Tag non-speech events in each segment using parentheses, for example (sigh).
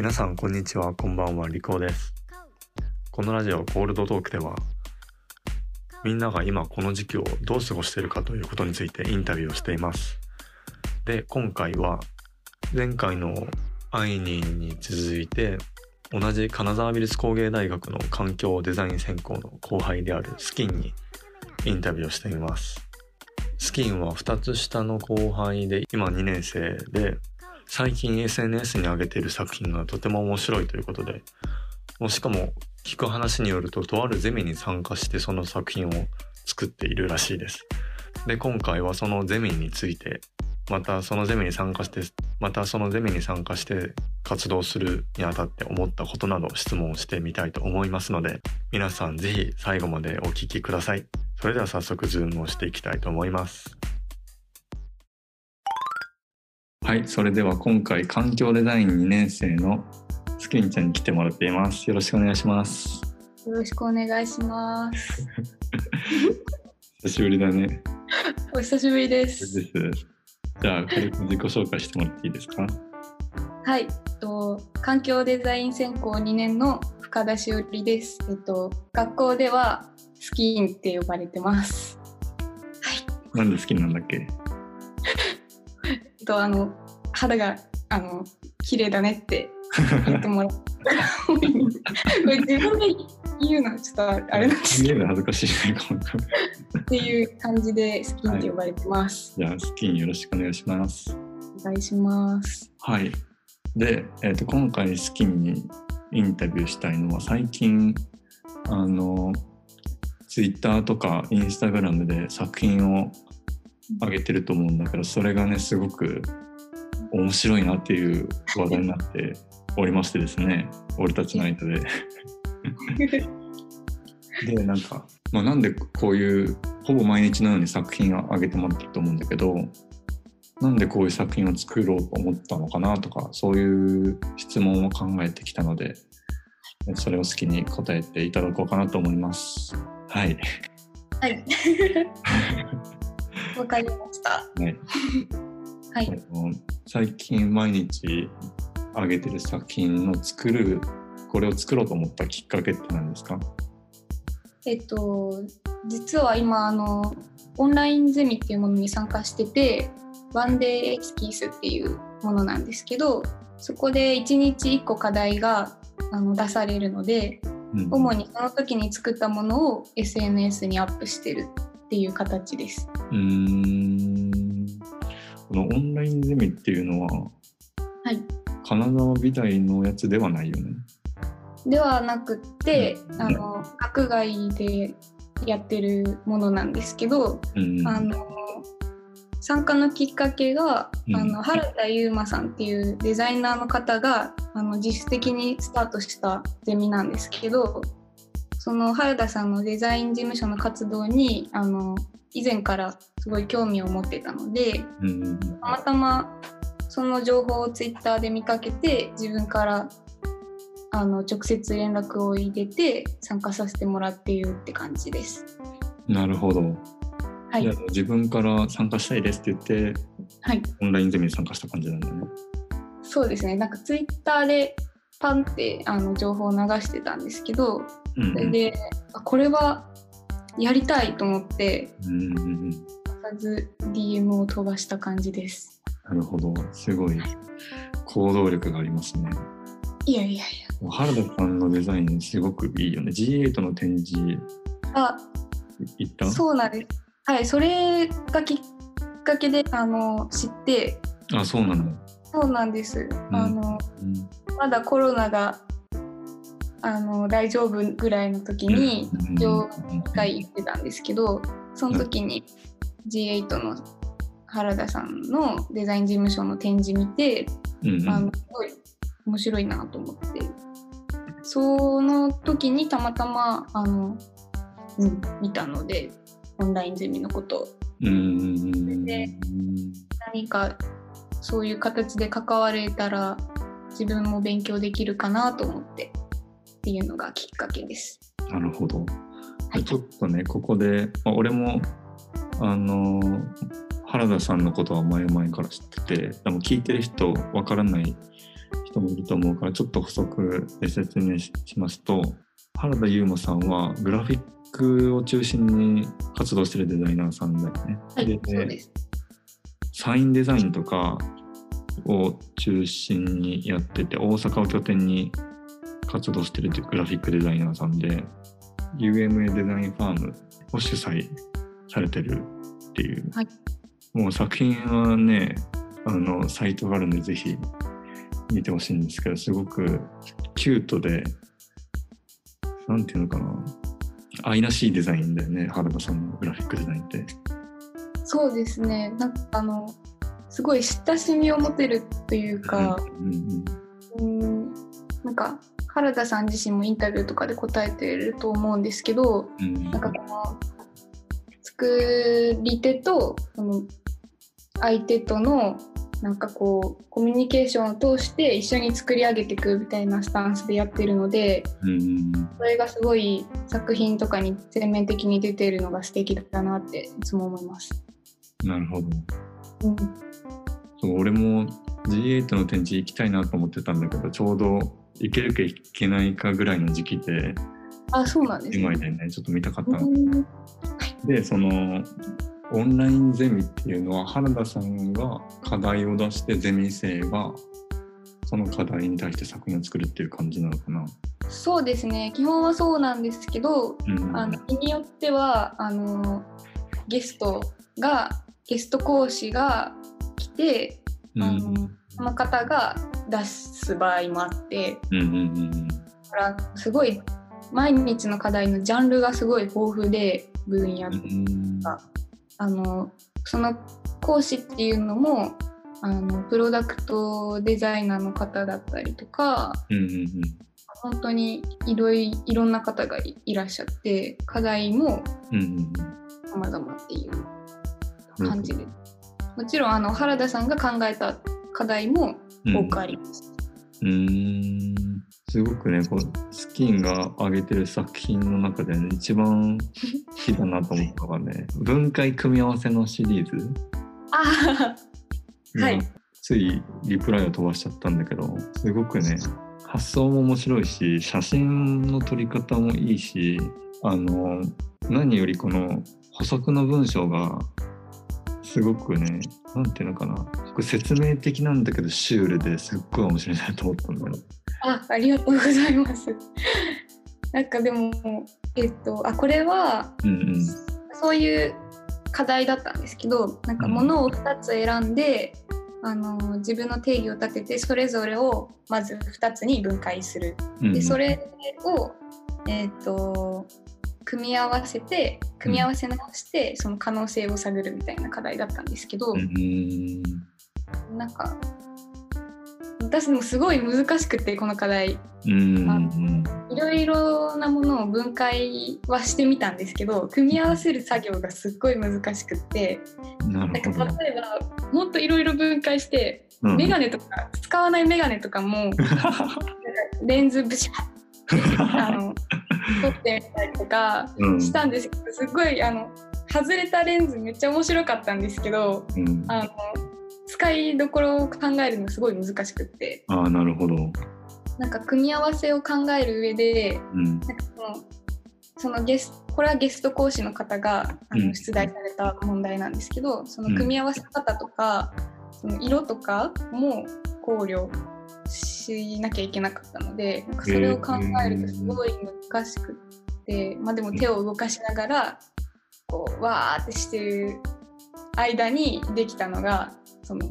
皆さんこんにちは。こんばんは。リコです。このラジオコールドトークではみんなが今この時期をどう過ごしているかということについてインタビューをしています。で今回は前回のアイニーに続いて同じ金沢美術工芸大学の環境デザイン専攻の後輩であるスキンにインタビューをしています。スキンは2つ下の後輩で今2年生で最近 SNS に上げている作品がとても面白いということでもしかも聞く話によるととあるゼミに参加してその作品を作っているらしいです。で今回はそのゼミについてまたそのゼミに参加してまたそのゼミに参加して活動するにあたって思ったことなど質問をしてみたいと思いますので皆さん是非最後までお聞きください。それでは早速ズームをしていきたいと思います。はい、それでは今回環境デザイン2年生のスキンちゃんに来てもらっています。よろしくお願いします。よろしくお願いします。(laughs) 久しぶりだね。お久しぶりで。ですす。じゃあ軽く自己紹介してもらっていいですか？はい、えっと環境デザイン専攻2年の深田しおりです。えっと学校ではスキーンって呼ばれてます。はい。なんで好きなんだっけ？とあの肌があの綺麗だねって言ってもらう。これ自分で言うのはちょっとあれなんですけ見える恥ずかしいね。っていう感じでスキーンって呼ばれてます。じゃあスキンよろしくお願いします。お願いします。はい。で、えっ、と今回スキンにインタビューしたいのは最近あのツイッターとかインスタグラムで作品を上げてると思うんだけどそれがねすごく面白いなっていう話題になっておりましてですね俺たちの間で。(laughs) でなんか、まあ、なんでこういうほぼ毎日のように作品を上げてもらってると思うんだけどなんでこういう作品を作ろうと思ったのかなとかそういう質問を考えてきたのでそれを好きに答えていただこうかなと思います。はい、はい。(laughs) わかりました。ね (laughs) はい。最近毎日上げてる作品の作るこれを作ろうと思ったきっかけって何ですか？えっと、実は今あのオンラインゼミっていうものに参加しててワンデーエスキースっていうものなんですけどそこで1日1個課題があの出されるのでうん主にその時に作ったものを SNS にアップしてるっていう形です。うーん。このオンラインゼミっていうのははい、金沢美大のやつではないよね。ではなくってうん。あの学外でやってるものなんですけどうん。あの参加のきっかけが、うん。あの原田悠馬さんっていうデザイナーの方があの自主的にスタートしたゼミなんですけどその原田さんのデザイン事務所の活動にあの以前からすごい興味を持ってたのでうんたまたまその情報をツイッターで見かけて自分からあの直接連絡を入れて参加させてもらっているって感じです。なるほど。はい自分から参加したいですって言ってはいオンラインゼミに参加した感じなんだよね。そうですねなんかツイッターでパンってあの情報を流してたんですけどうんそれで、あこれはやりたいと思ってうんうんうん。まず DM を飛ばした感じです。なるほど。すごい。行動力がありますね。いやいやい原田さんのデザインすごくいいよね。G8 の展示。やあ行った？そうなんです。はいそれがきっかけであの知って。あ、そうなの。そうなんです、あのうん。まだコロナがあの大丈夫ぐらいの時にうん一回行ってたんですけどその時に G8 の原田さんのデザイン事務所の展示見て、あのすごい面白いなと思って。その時にたまたまあの、うん、見たのでオンラインゼミのこと。をで何かそういう形で関われたら自分も勉強できるかなと思ってっていうのがきっかけです。なるほど。はいちょっとね、ここで、まあ、俺も、あのー原田さんのことは前々から知ってて、でも聞いてる人、わからない人もいると思うからちょっと補足で説明しますと原田悠馬さんはグラフィックを中心に活動してるデザイナーさんだよね。はい、でそうです。サインデザインとかを中心にやってて大阪を拠点に活動してるグラフィックデザイナーさんで UMA デザインファームを主催されてるっていう、はいもう作品はねあのサイトがあるんでぜひ見てほしいんですけどすごくキュートでなんていうのかな愛らしいデザインだよね原田さんのグラフィックデザインって。そうですね。なんかあのすごい親しみを持てるというか、うんうんうん、なんか原田さん自身もインタビューとかで答えてると思うんですけど、うんなんかこの作り手とその相手とのなんかこうコミュニケーションを通して一緒に作り上げていくみたいなスタンスでやってるのでうんそれがすごい作品とかに全面的に出ているのが素敵だなっていつも思います。なるほど。うん、そう俺も G8 の展示行きたいなと思ってたんだけどちょうど行けるか行けないかぐらいの時期であそうなんです今ね。でね。ちょっと見たかったん。でそのオンラインゼミっていうのは原田さんが課題を出してゼミ生がその課題に対して作品を作るっていう感じなのかな。そうですね。基本はそうなんですけどうん、あの日によってはあのゲストがゲスト講師が来てうん。あのその方が出す場合もあってうんうんうんだからすごい毎日の課題のジャンルがすごい豊富で分野うんうんあのその講師っていうのもあのプロダクトデザイナーの方だったりとかうんうん本当にいろいいろんな方がいいらっしゃって課題もうんうん様々っていう感じで、もちろんあの原田さんが考えた課題もうん。多くあります。うーん。すごくねこうスキンが上げてる作品の中で、ね、一番好きだなと思ったのがね (laughs) 分解組み合わせのシリーズ。ああはい。今ついリプライを飛ばしちゃったんだけどすごくね発想も面白いし写真の撮り方もいいしあの何よりこの補足の文章がすごくねなんていうのかなこれ説明的なんだけどシュールですっごい面白いなと思ったんだよ。あありがとうございます。(laughs) なんかでもえっとあこれはうんうんそういう課題だったんですけどなんかうんものを2つ選んで、あの自分の定義を立ててそれぞれをまず2つに分解する。うんでそれを、えっと組み合わせて組み合わせ直してその可能性を探るみたいな課題だったんですけど、うんうん。なんか私もすごい難しくてこの課題。うんいろいろなものを分解はしてみたんですけど組み合わせる作業がすっごい難しくってなん。か例えばもっといろいろ分解して、うん。メガネとか使わないメガネとかも (laughs) レンズブシャッ。あの取ってみたりとかうん。したんですけどすっごいあの外れたレンズめっちゃ面白かったんですけどうん。あの使いどころを考えるのすごい難しくって。ああなるほど。なんか組み合わせを考える上でうん。なんかそのそのゲスこれはゲスト講師の方があうん。の出題された問題なんですけど、その組み合わせ方とか、その色とかも考慮しなきゃいけなかったのでなんかそれを考えるとすごい難しくって、まあ、でも手を動かしながらこうわーってしてる間にできたのがその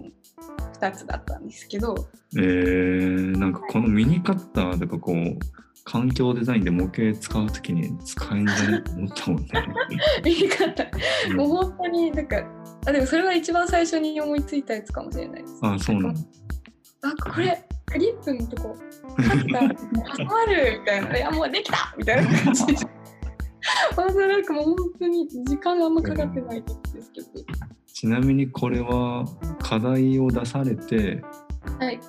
2つだったんですけどえー、なんかこのミニカッターとかこう環境デザインで模型使うときに使えんじゃないと思ったもんね。言い方もう本当になんかあでもそれは一番最初に思いついたやつかもしれないです。あそうなの。あこれクリップのとこカッター挟まるみたいな「(laughs) いやもうできた!」みたいな感じで。まずなんかもう本当に時間があんまかかってないんですけど。ちなみにこれは課題を出されてはい。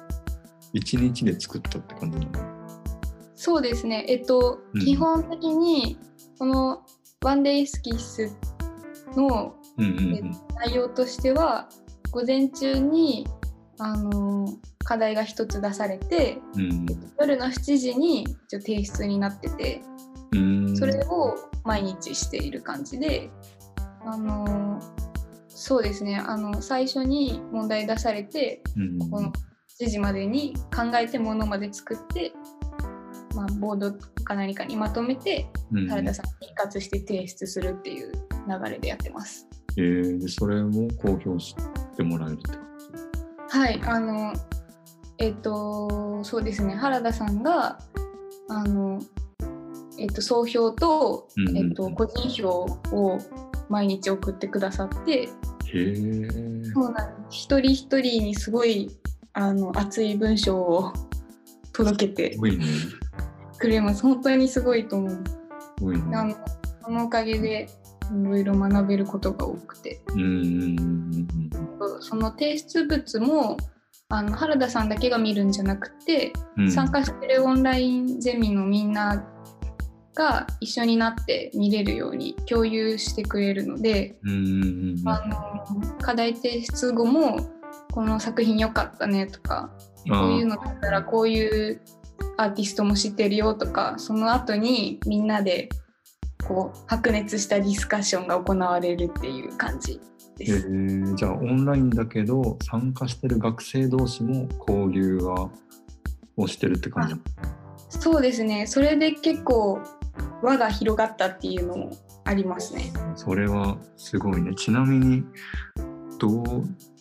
1日で作ったって感じなの？そうですね。えっと、うん基本的にこのワンデイスキッスのうんうん内容としては午前中にあの課題が1つ出されてうん。夜の7時に一応提出になっててうん。それを毎日している感じで、あのそうですね。あの最初に問題出されてうん。この7時までに考えてものまで作って、まあ、ボードか何かにまとめてうん。原田さんに一括して提出するっていう流れでやってます。えーでそれも公表してもらえるって感はい。あのえっ、とそうですね。原田さんがあのえっ、と総評と,、うんうんうん。えっと個人票を毎日送ってくださってそうなんです。一人一人にすごいあの熱い文章を (laughs) 届けてくれます。本当にすごいと思う。すごいね。あのそのおかげでいろいろ学べることが多くて。うんうんうん。その提出物もあの原田さんだけが見るんじゃなくて、うん。うん参加してるオンラインゼミのみんなが一緒になって見れるように共有してくれるので、あの課題提出後もこの作品良かったねとかこういうのだったらこういうアーティストも知ってるよとかその後にみんなでこう白熱したディスカッションが行われるっていう感じ。でえす。ー、じゃあオンラインだけど参加してる学生同士も交流はをしてるって感じそうですね。それで結構輪が広がったっていうのもありますね。それはすごいね。ちなみにどう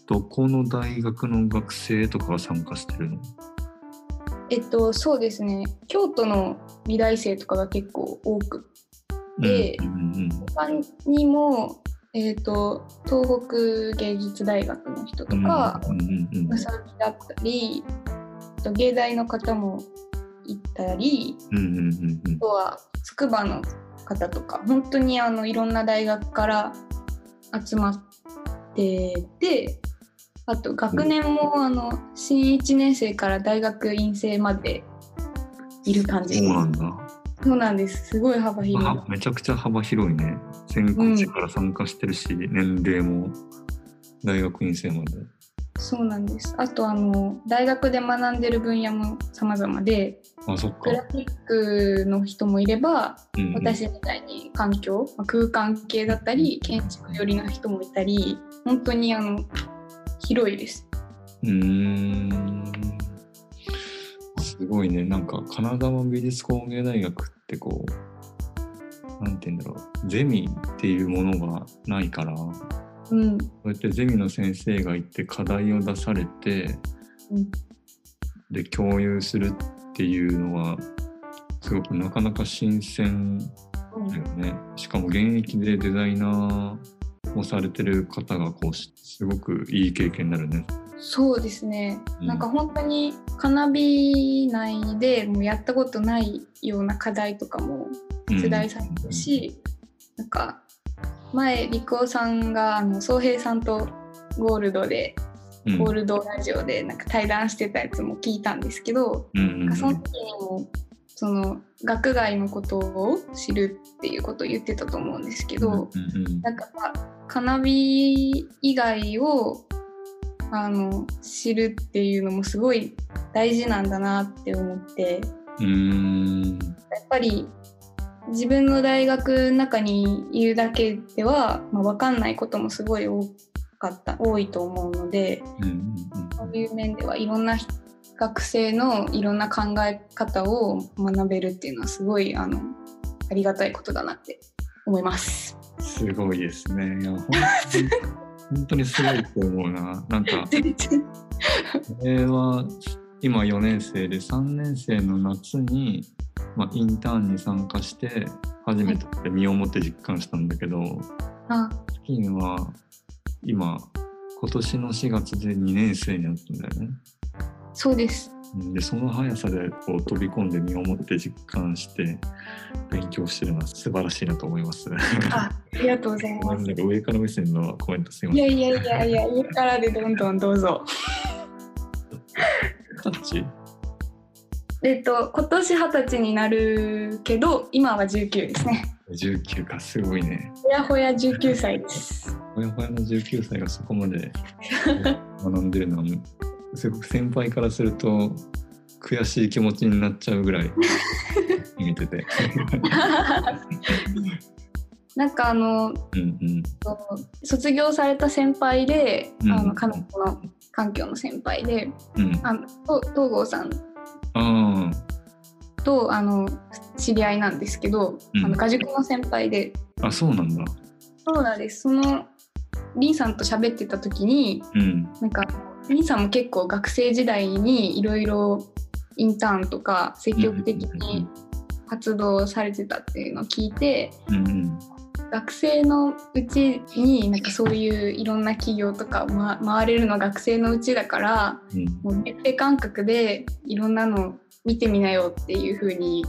どこの大学の学生とかが参加してるの？えっとそうですね。京都の美大生とかが結構多くでうんうん。他にも、えっと東北芸術大学の人とか、うさびだったりあと芸大の方もいたりうんうんうんうん。あとは筑波の方とか本当にあのいろんな大学から集まっててあと学年もあの新1年生から大学院生までいる感じです。そうなんですすごい幅広いあめちゃくちゃ幅広いね。全国地から参加してるし、年齢も大学院生まで。そうなんですあとあの大学で学んでる分野も様々であ、そっかグ。ラフィックの人もいればうんうん私みたいに環境、まあ空間系だったり建築寄りの人もいたり本当にあの広いです。うーん。すごいね。なんか、金沢美術工芸大学ってこう、なんて言うんだろう。ゼミっていうものがないから、こうんうやってゼミの先生がいて課題を出されて、うんで共有するっていうのはすごくなかなか新鮮だよね。しかも現役でデザイナーをされてる方がこうしすごくいい経験になるね。そうですね、うん。なんか本当にカナビ内でもうやったことないような課題とかも出題されるし、なんか前陸尾さんがあの宗平さんとゴールドでうん、ゴールドラジオでなんか対談してたやつも聞いたんですけど、うんうんうん。その時にもその学外のことを知るっていうことを言ってたと思うんですけど、うんうんなんかまあカナビ以外をあの知るっていうのもすごい大事なんだなって思ってうーんやっぱり自分の大学の中にいるだけでは、まあ、分かんないこともすごい多かった多いと思うのでそういう面ではいろんな学生のいろんな考え方を学べるっていうのはすごいあのありがたいことだなって思います。うん、すごいですね。(laughs) いや本当に本当にすごいと思うな。なんか (laughs) これは今4年生で3年生の夏に、まあ、インターンに参加して初めて身をもって実感したんだけど、あスキンは今今年の4月で2年生になったんだよね。そうです。うんでその速さでこう飛び込んで身をもって実感して勉強してるのは素晴らしいなと思います。あありがとうございなます。(laughs) 上から目線のコメントすいません。いやいやいやいや、上からでどんどんどうぞ。(laughs) えっと、今年二十歳になるけど、今は19ですね。19かすごいね。ほやほや19歳です。ほやほやの19歳がそこまで学んでるのはすごく先輩からすると悔しい気持ちになっちゃうぐらい (laughs) 見てて。なんかあのうんうん。卒業された先輩で、うん。あの彼女の環境の先輩でうん。あのと東郷さんあとあの知り合いなんですけど、うん。あの画塾の先輩で。ああそうなんだ。そうなんです。そのリンさんと喋ってた時にうん。なんかリンさんも結構学生時代にいろいろインターンとか積極的に活動されてたっていうのを聞いてうんうん学生のうちになんかそういういろんな企業とか、ま、回れるのは学生のうちだからうんもう別感覚でいろんなの見てみなよっていう風に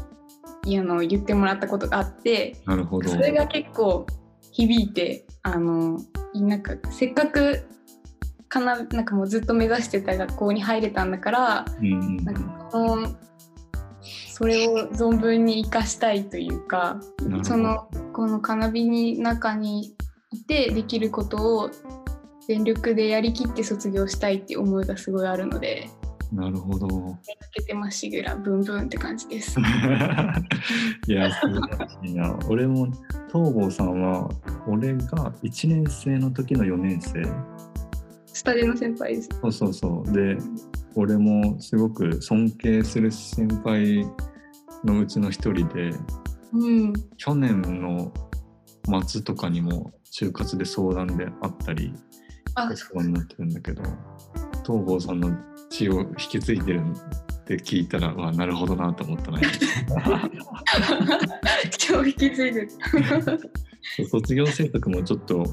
いやあの言ってもらったことがあってなるほど。それが結構響いてあのなんかせっかくかななんかもうずっと目指してた学校に入れたんだからうんうんなんかそのそれを存分に生かしたいというかそのこのカナビに中にいてできることを全力でやりきって卒業したいって思いがすごいあるのでなるほど。抜けてまっしぐらブンブンって感じです。(laughs) いや、素晴らしいな。俺も、東郷さんは、俺が1年生の時の4年生。スタジオの先輩です。そうそうそう。で、俺もすごく尊敬する先輩のうちの一人で、うん、去年の末とかにも就活で相談であったり、あ、そうになってるんだけど、東郷さんの血を引き継いでるって聞いたら、わなるほどなと思ったね。(laughs) 超引き継いでる。(laughs) 卒業制作もちょっと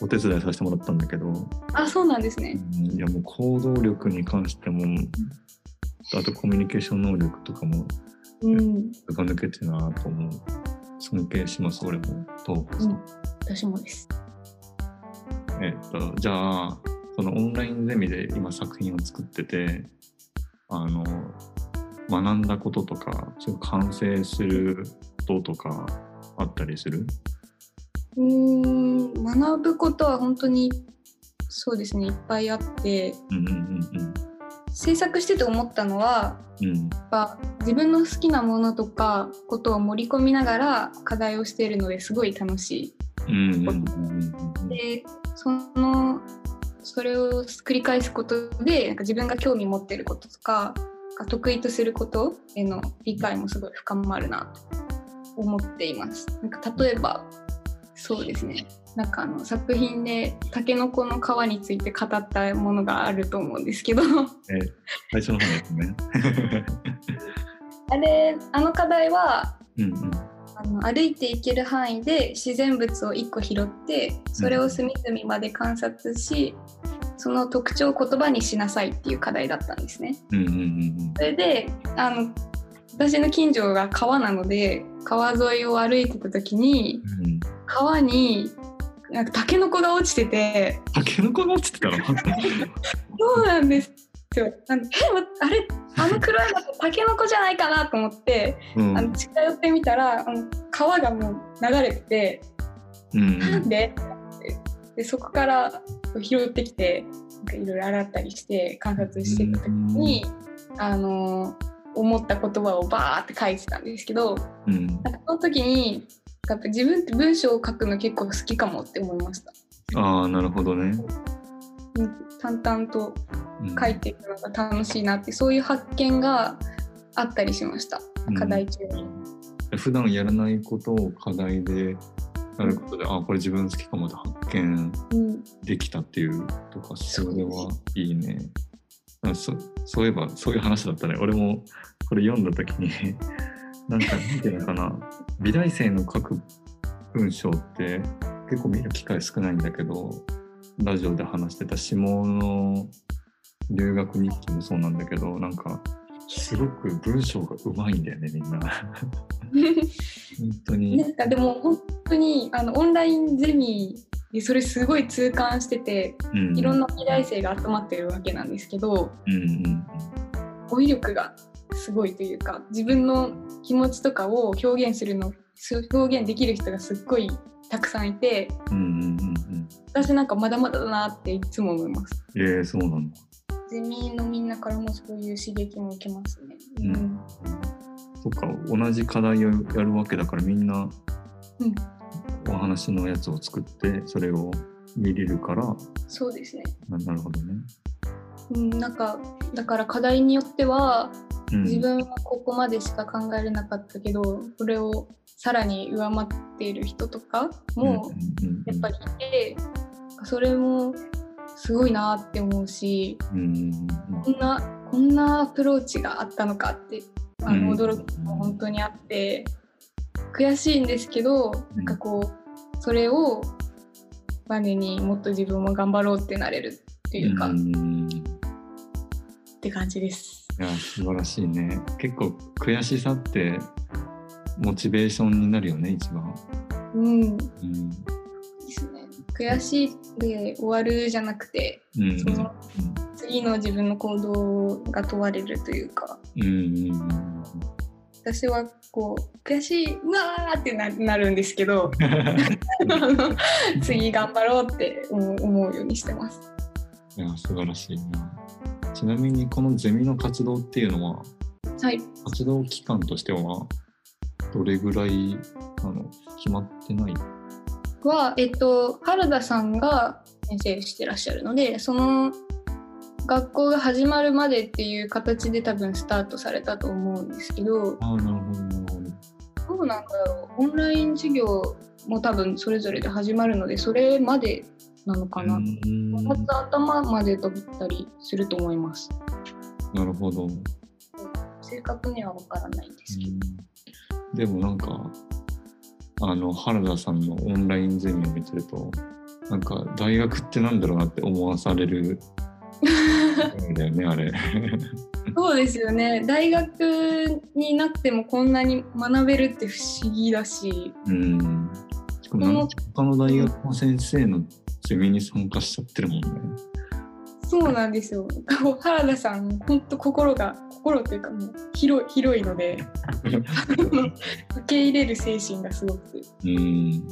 お手伝いさせてもらったんだけど、あ、そうなんですね。うんいやもう行動力に関しても、あとコミュニケーション能力とかも、うん、抜けてるなと思う。尊敬します、俺も。東郷さん。うん私もです。えっと、じゃあ、そのオンラインゼミで今作品を作ってて、あの、学んだこととか、そ完成することとかあったりする？うーん、学ぶことは本当にそうですね、いっぱいあって、うんうん制作してて思ったのは、うん自分の好きなものとかことを盛り込みながら課題をしているのですごい楽しうんうんうんうんい。で、そのそれを繰り返すことでなんか自分が興味持ってることとか得意とすることへの理解もすごい深まるなと思っています。なんか例えばそうですね。なんかあの作品でタケノコの皮について語ったものがあると思うんですけど。え最初の方ですね。(laughs) あれあの課題はうんうん。あの歩いていける範囲で自然物を1個拾ってそれを隅々まで観察し、その特徴を言葉にしなさいっていう課題だったんですね。うんうんうん。それであの私の近所が川なので川沿いを歩いてた時にうんうん。川になんかタケノコが落ちててタケノコが落ちてたの？(laughs) そうなんですよ。なんでえわあれあの黒いのタケノコじゃないかなと思って、うんあの近寄ってみたらあの川がもう流れてて。うんなんで？でそこから拾ってきていろいろ洗ったりして観察してた時に、あの思った言葉をバーって書いてたんですけどうんなんかその時にやっぱ自分って文章を書くの結構好きかもって思いました。ああなるほどね。うん淡々とうん書いていくのが楽しいなってそういう発見があったりしました課題中に。普段やらないことを課題でやることで、あこれ自分好きかもって発見うんできたっていうとかそれはいいね。あそそういえばそういう話だったね。俺もこれ読んだ時に (laughs) なんかなんていうのかな。美大生の書く文章って結構見る機会少ないんだけどラジオで話してた下の留学日記もそうなんだけどなんかすごく文章がうまいんだよねみんな。(laughs) 本当に。なんかでも本当にあのオンラインゼミでそれすごい痛感しててうんいろんな美大生が集まってるわけなんですけどうんうん語彙力がすごいというか自分の気持ちとかを表現するの表現できる人がすっごいたくさんいてうんうんうんうん私なんかまだまだだなっていつも思います。えー、そうなんだゼミのみんなからもそういう刺激も受けますね。ううんん。そっか同じ課題をやるわけだからみんなうん、お話のやつを作ってそれを見れるから。そうですね。ななるほどね。うん、なんかだから課題によってはうん、自分はここまでしか考えれなかったけど、それをさらに上回っている人とかもやっぱりいて、それもすごいなって思うしうんこんなこんなアプローチがあったのかってあのうん。驚きも本当にあって悔しいんですけどなんかこうそれをバネにもっと自分も頑張ろうってなれるっていうか、んって感じです。や素晴らしいね。結構悔しさってモチベーションになるよね一番。うんうんですね。悔しいで終わるじゃなくてうんその次の自分の行動が問われるというかうんうんうん私はこう悔しいうわーってななるんですけど (laughs) 次頑張ろうって思うようにしてます。いや素晴らしいな。ちなみにこのゼミの活動っていうのははい、活動期間としてはどれぐらいなの？決まってない？は、えっと、原田さんが先生してらっしゃるのでその学校が始まるまでっていう形で多分スタートされたと思うんですけどああなるほどど。どうなんだろうオンライン授業も多分それぞれで始まるのでそれまでなのかな。うん5月頭まで飛びたりすると思います。なるほど。正確には分からないんですけど。うんでもなんかあの原田さんのオンラインゼミを見てるとなんか大学ってなんだろうなって思わされるんだよねあれ。そうですよね。大学になってもこんなに学べるって不思議だし、うん。しかも他の大学の先生のゼミに参加しちゃってるもんね。そうなんですよ。原田さん、本当心が、心というかもう広い広いので、受け入れる精神がすごく。うん。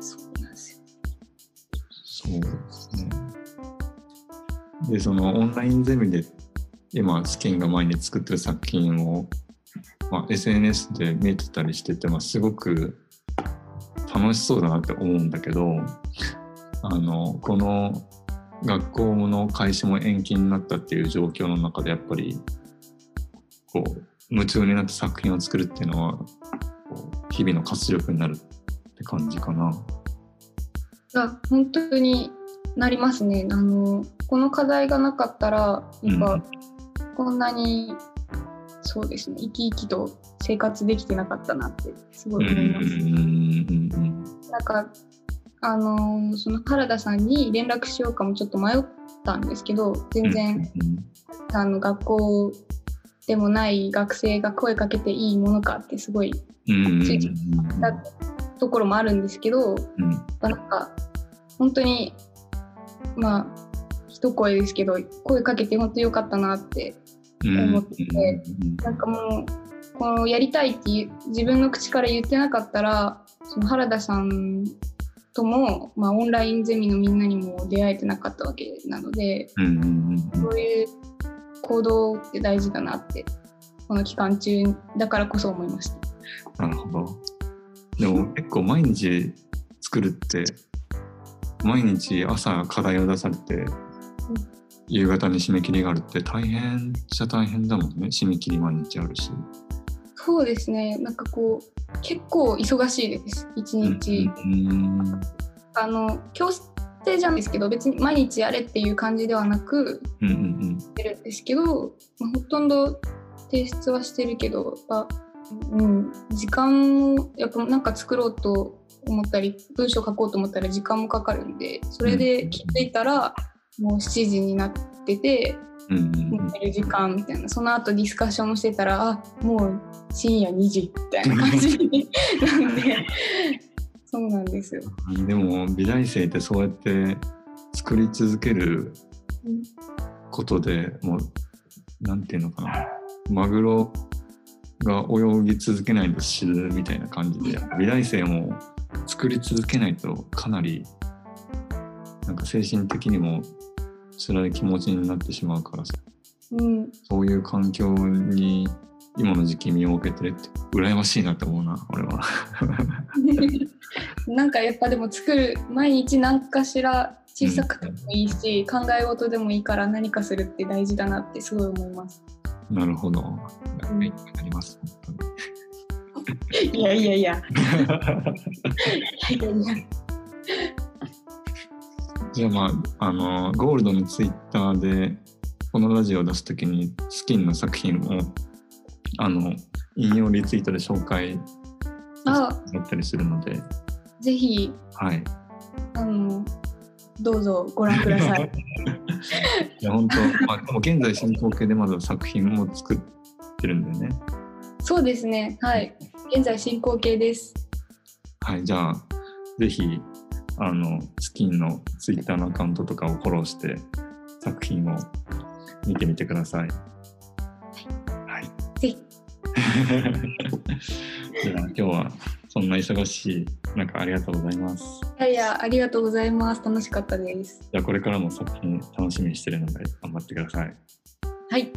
そうなんですよ。そうですね。で、そのオンラインゼミで今試験が前に作ってる作品を、まあ、SNS で見てたりしてて、まあ、すごく楽しそうだなって思うんだけど、あの、この学校の開始も延期になったっていう状況の中でやっぱりこう夢中になって作品を作るっていうのはこう日々の活力になるって感じかな。が本当になりますね。あのこの課題がなかったらやっぱ、こんなにそうですね生き生きと生活できてなかったなってすごい思います。うん。うん。うん。なんかあのーその原田さんに連絡しようかもちょっと迷ったんですけど全然、あの学校でもない学生が声かけていいものかってすごいうん。うん。ついてたところもあるん。ですけど、うん。なん。か本当にまあ一声ですけど声かけて本当よかったなってうん思ってなんかもうこのやりたいっていう自分の口から言ってなかったらその原田さんとも、まあ、オンラインゼミのみんなにも出会えてなかったわけなのでそういう行動って大事だなってこの期間中だからこそ思いました。なるほど。でも結構毎日作るって毎日朝課題を出されて、夕方に締め切りがあるって大変っちゃ大変だもんね。締め切り毎日あるし。そうですね。なんかこう結構忙しいです。一日、うんあの強制じゃないですけど別に毎日やれっていう感じではなくうんうんしてるんですけど、まあ、ほとんど提出はしてるけどやっぱ、うん、時間もやっぱなんか作ろうと思ったり文章書こうと思ったら時間もかかるんでそれで気づいたらもう7時になっててうんうんうん。寝る時間みたいな。その後ディスカッションもしてたらあもう深夜2時みたいな感じに (laughs) なんで。そうなんですよ。でも美大生ってそうやって作り続けるうんことでもうなんていうのかな。マグロが泳ぎ続けないと死ぬみたいな感じで美大生も作り続けないとかなりなんか精神的にも辛い気持ちになってしまうからさ。うん、そういう環境に今の時期身を置けてるって羨ましいなって思うな俺は。(laughs) なんかやっぱでも作る毎日何かしら小さくてもいいし、考え事でもいいから何かするって大事だなってすごい思います。なるほど。勉強になります本当にいやいやいや。い (laughs) やいやいや。じゃあまああのゴールドのツイッターでこのラジオを出すときにスキンの作品をあの引用リツイートで紹介あ、だったりするのでぜひはいあのどうぞご覧ください。(laughs) いや本当、まあ、でも現在進行形でまだ作品も作ってるんだよねそうですね。はい。現在進行形です。はいじゃあぜひあのスキンのツイッターのアカウントとかをフォローして作品を見てみてくださいはいぜひ。じゃあ今日はそんな忙しい中ありがとうございます。いやいやありがとうございます。楽しかったです。じゃあこれからも作品楽しみにしてるので頑張ってください。はい。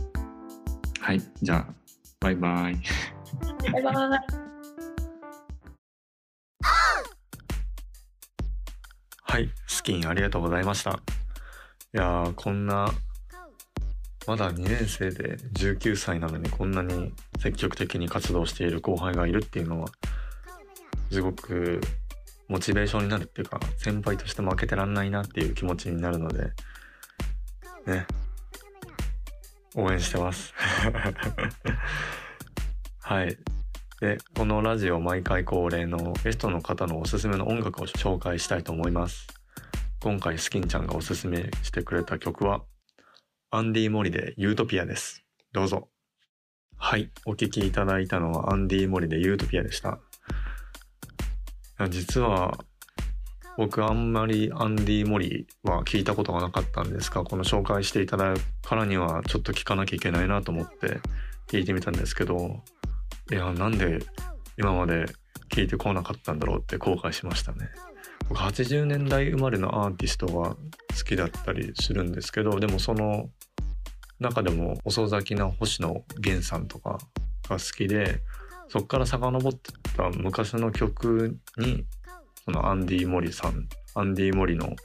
はい、じゃあバイバイ。バイバイ。はい、スキンありがとうございました。いやーこんなまだ2年生で19歳なのにこんなに積極的に活動している後輩がいるっていうのはすごくモチベーションになるっていうか先輩として負けてらんないなっていう気持ちになるのでね応援してますはい。でこのラジオ毎回恒例のゲストの方のおすすめの音楽を紹介したいと思います。今回スキンちゃんがおすすめしてくれた曲はアンディ・モリでユートピアです。どうぞ。はい。お聴きいただいたのはアンディ・モリでユートピアでした。実は僕あんまりアンディ・モリは聞いたことがなかったんですがこの紹介していただくからにはちょっと聞かなきゃいけないなと思って聞いてみたんですけどいやなんで今まで聞いてこなかったんだろうって後悔しましたね。僕80年代生まれのアーティストが好きだったりするんですけどでもその中でも遅咲きな星野源さんとかが好きでそっから遡ってた昔の曲にそのアンディ・モリさんアンディ・モリの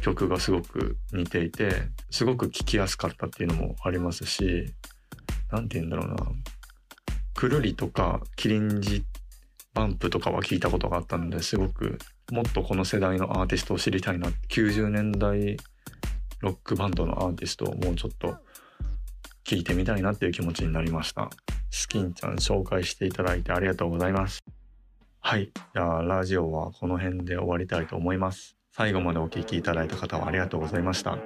曲がすごく似ていてすごく聴きやすかったっていうのもありますし何て言うんだろうな。くるりとかキリンジバンプとかは聞いたことがあったのです。ごくもっとこの世代のアーティストを知りたいな。90年代ロックバンドのアーティストをもうちょっと聞いてみたいなっていう気持ちになりました。スキンちゃん紹介していただいてありがとうございます。はい。じゃあラジオはこの辺で終わりたいと思います。最後までお聴きいただいた方はありがとうございました。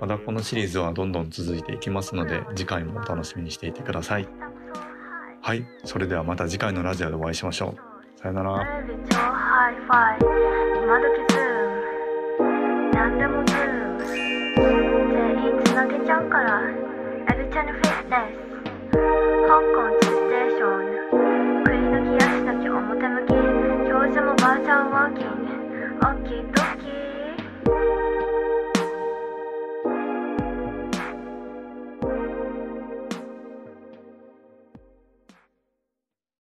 またこのシリーズはどんどん続いていきますので次回もお楽しみにしていてください。はい、それではまた次回のラジオでお会いしましょう。さよなら。なら。香港ステーション食い抜き足だけ表向き。もワーキング。と